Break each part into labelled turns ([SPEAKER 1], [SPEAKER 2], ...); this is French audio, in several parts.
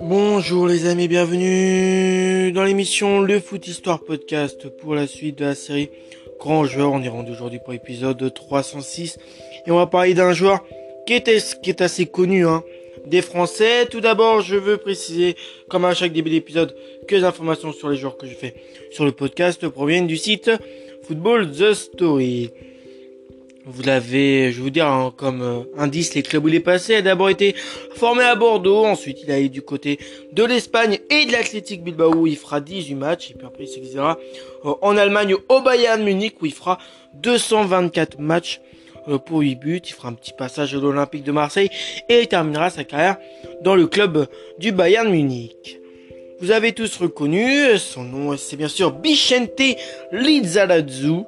[SPEAKER 1] Bonjour les amis, bienvenue dans l'émission Le Foot Histoire Podcast pour la suite de la série Grand Joueur. On est rendu aujourd'hui pour l'épisode 306 et on va parler d'un joueur qui est, assez connu hein, des Français. Tout d'abord, je veux préciser, comme à chaque début d'épisode, que les informations sur les joueurs que je fais sur le podcast proviennent du site Football The Story. Vous l'avez, je vous dire, hein, comme euh, indice, les clubs où il est passé. Il a d'abord été formé à Bordeaux, ensuite il a été du côté de l'Espagne et de l'Athletic Bilbao où il fera 18 matchs, et puis après il s'exilera euh, en Allemagne au Bayern Munich où il fera 224 matchs euh, pour 8 buts. Il fera un petit passage à l'Olympique de Marseille et il terminera sa carrière dans le club du Bayern Munich. Vous avez tous reconnu, son nom c'est bien sûr Bichente Lizarazu.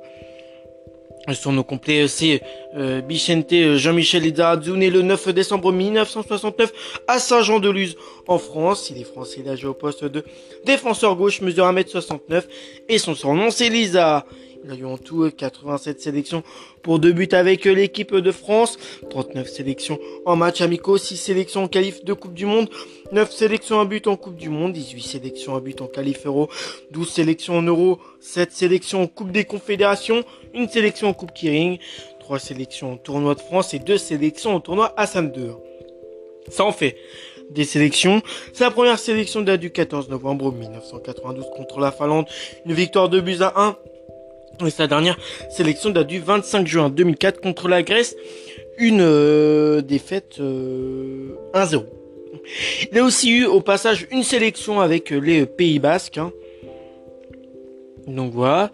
[SPEAKER 1] Son nom complet, c'est euh, Bichente Jean-Michel Lizarazu, né le 9 décembre 1969 à Saint-Jean-de-Luz, en France. Il est français, il a joué au poste de défenseur gauche, mesure 1m69, et son surnom c'est Lisa. Il a eu en tout 87 sélections pour deux buts avec l'équipe de France, 39 sélections en match amicaux, 6 sélections en qualif de Coupe du Monde, 9 sélections en but en Coupe du Monde, 18 sélections en but en qualif euro, 12 sélections en euro, 7 sélections en Coupe des Confédérations, une sélection en Coupe Kiring, 3 sélections en tournoi de France et 2 sélections au tournoi Hassan II. Ça en fait des sélections. Sa première sélection date du 14 novembre 1992 contre la Finlande. Une victoire de buts à 1 et sa dernière sélection date du 25 juin 2004 contre la Grèce. Une euh, défaite 1-0. Euh, Il a aussi eu au passage une sélection avec les Pays Basques. Hein. Donc voilà.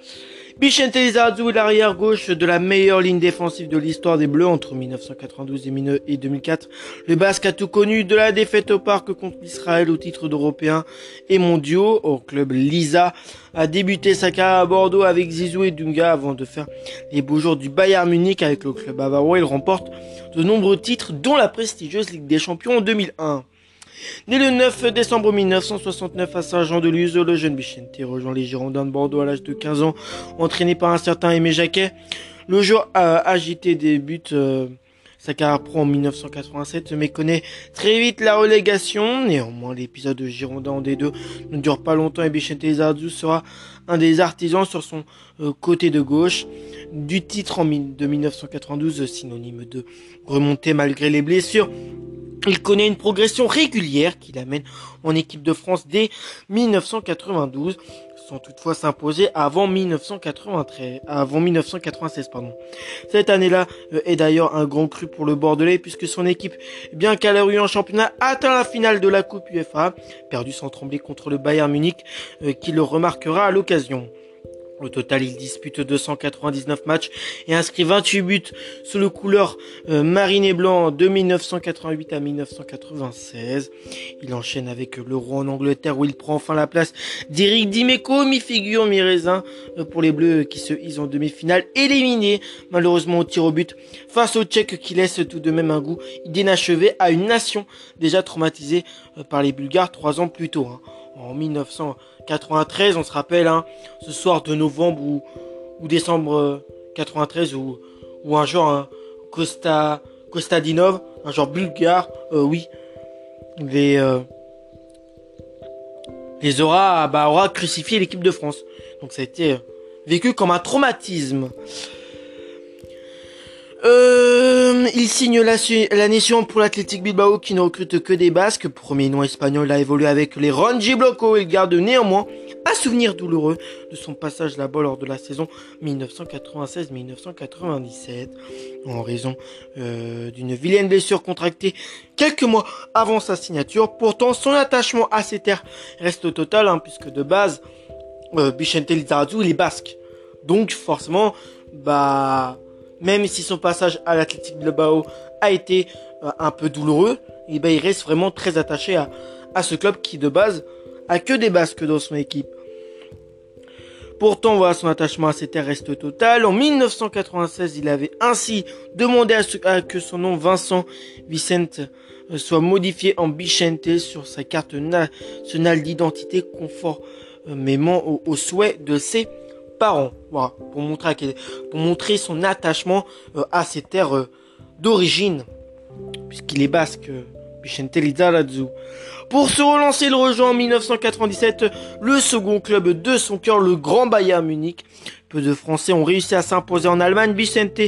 [SPEAKER 1] Bichente Lizarazu est l'arrière gauche de la meilleure ligne défensive de l'histoire des Bleus entre 1992 et 2004. Le Basque a tout connu de la défaite au parc contre l'Israël au titre d'Européen et mondiaux. Au club Lisa a débuté sa carrière à Bordeaux avec Zizou et Dunga avant de faire les beaux jours du Bayern Munich avec le club bavarois. Il remporte de nombreux titres dont la prestigieuse Ligue des Champions en 2001. Né le 9 décembre 1969 à Saint-Jean-de-Luz, le jeune Bichente rejoint les Girondins de Bordeaux à l'âge de 15 ans, entraîné par un certain Aimé Jacquet. Le joueur a agité débute euh, sa carrière pro en 1987, mais connaît très vite la relégation. Néanmoins, l'épisode de Girondins en D2 ne dure pas longtemps et Bichente Lizardou sera un des artisans sur son euh, côté de gauche du titre en de 1992, synonyme de remontée malgré les blessures. Il connaît une progression régulière qui l'amène en équipe de France dès 1992, sans toutefois s'imposer avant 1993, avant 1996, pardon. Cette année-là euh, est d'ailleurs un grand cru pour le Bordelais puisque son équipe, bien qu'à eu en championnat, atteint la finale de la Coupe UEFA, perdu sans trembler contre le Bayern Munich, euh, qui le remarquera à l'occasion. Au total, il dispute 299 matchs et inscrit 28 buts sous le couleur euh, marine et blanc de 1988 à 1996. Il enchaîne avec l'Euro en Angleterre où il prend enfin la place d'Eric Dimeco, mi-figure, mi-raisin euh, pour les Bleus qui se hisent en demi-finale, éliminé malheureusement au tir au but face aux Tchèques qui laissent tout de même un goût d'inachevé à une nation déjà traumatisée euh, par les Bulgares trois ans plus tôt. Hein en 1993, on se rappelle, hein, ce soir de novembre ou, décembre 93 euh, ou un genre hein, Costa Kostadinov, un genre bulgare, euh, oui, les euh, les aura bah, aura crucifié l'équipe de France. Donc ça a été vécu comme un traumatisme. Il signe l'année suivante pour l'Athletic Bilbao qui ne recrute que des Basques. Premier nom espagnol, a évolué avec les Ronji Bloco. Il garde néanmoins un souvenir douloureux de son passage là-bas lors de la saison 1996-1997 en raison euh, d'une vilaine blessure contractée quelques mois avant sa signature. Pourtant, son attachement à ces terres reste total hein, puisque de base, euh, Bichente Lizarazu, il est basque. Donc forcément, bah même si son passage à l'Athletic Bilbao a été euh, un peu douloureux, eh ben, il reste vraiment très attaché à, ce club qui de base a que des Basques dans son équipe. Pourtant, voilà, son attachement à ces terres reste total. En 1996, il avait ainsi demandé à, que son nom Vincent Vicente euh, soit modifié en Bichente sur sa carte nationale d'identité conformément au, au souhait de ses parents. Voilà, pour montrer, pour montrer son attachement euh, à ses terres euh, d'origine. puisqu'il est basque, Lizarazu. Pour se relancer, il rejoint en 1997 le second club de son cœur, le Grand Bayern Munich. Peu de Français ont réussi à s'imposer en Allemagne, Vicente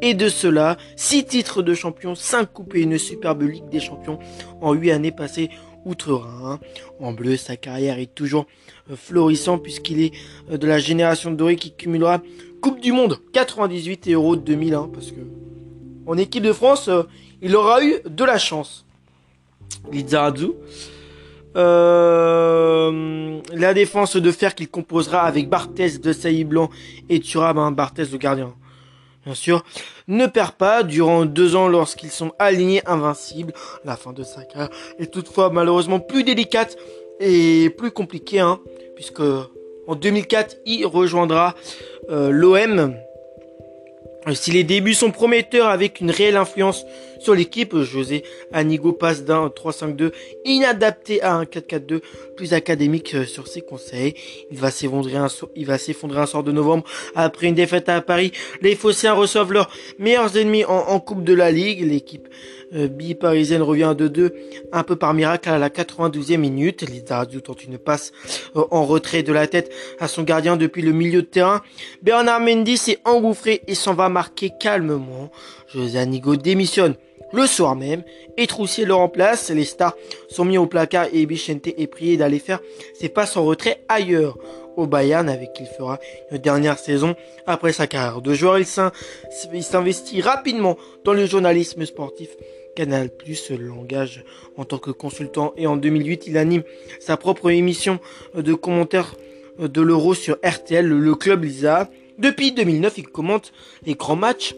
[SPEAKER 1] et de cela, six titres de champion, cinq coupes et une superbe Ligue des Champions en huit années passées outre-Rhin. En bleu, sa carrière est toujours euh, florissante puisqu'il est euh, de la génération dorée qui cumulera Coupe du Monde 98 et Euro 2001 parce que en équipe de France, euh, il aura eu de la chance. Lizarazu. Euh, la défense de fer qu'il composera avec Barthez de Sailly Blanc et Thuram, hein, Barthez le gardien. Bien sûr, ne perd pas durant deux ans lorsqu'ils sont alignés invincibles. La fin de sa carrière est toutefois malheureusement plus délicate et plus compliquée, hein, puisque en 2004 il rejoindra euh, l'OM si les débuts sont prometteurs avec une réelle influence sur l'équipe, José Anigo passe d'un 3-5-2 inadapté à un 4-4-2 plus académique euh, sur ses conseils. Il va s'effondrer un, va s'effondrer un sort de novembre après une défaite à Paris. Les Phocéens reçoivent leurs meilleurs ennemis en, Coupe de la Ligue. L'équipe euh, bi-parisienne revient à 2-2 un peu par miracle à la 92e minute. Lizarazu tente une passe euh, en retrait de la tête à son gardien depuis le milieu de terrain. Bernard Mendy s'est engouffré et s'en va marquer calmement. José Anigo démissionne le soir même et Troussier le remplace. Les stars sont mis au placard et Bichente est prié d'aller faire ses passes en retrait ailleurs au Bayern avec qui il fera une dernière saison après sa carrière de joueur. Il s'investit rapidement dans le journalisme sportif. Canal Plus l'engage en tant que consultant et en 2008 il anime sa propre émission de commentaires de l'Euro sur RTL, le club Lisa. Depuis 2009, il commente les grands matchs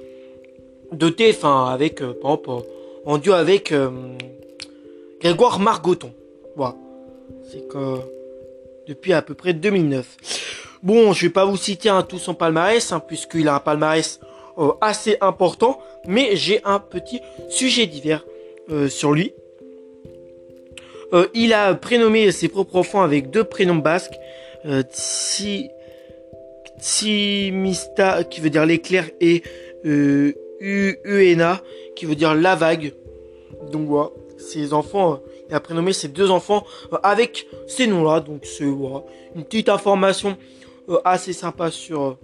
[SPEAKER 1] de TF1 avec, euh, par exemple, en duo avec euh, Grégoire Margoton. Voilà. C'est que depuis à peu près 2009. Bon, je vais pas vous citer un tout son palmarès, hein, puisqu'il a un palmarès euh, assez important, mais j'ai un petit sujet divers sur lui. il a prénommé ses propres enfants avec deux prénoms basques, Tsi, Tsimista, qui veut dire l'éclair, et Uena, qui veut dire la vague. Donc voilà, ces enfants, euh, il a prénommé ses deux enfants euh, avec ces noms-là. Donc c'est voilà, une petite information euh, assez sympa sur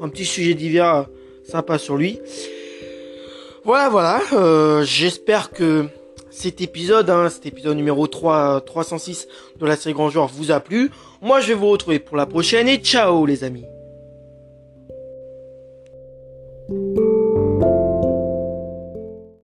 [SPEAKER 1] un petit sujet divers sympa sur lui. Voilà, voilà. J'espère que cet épisode, hein, cet épisode numéro 3, 306 de la série Grand Joueur vous a plu. Moi, je vais vous retrouver pour la prochaine et ciao les amis.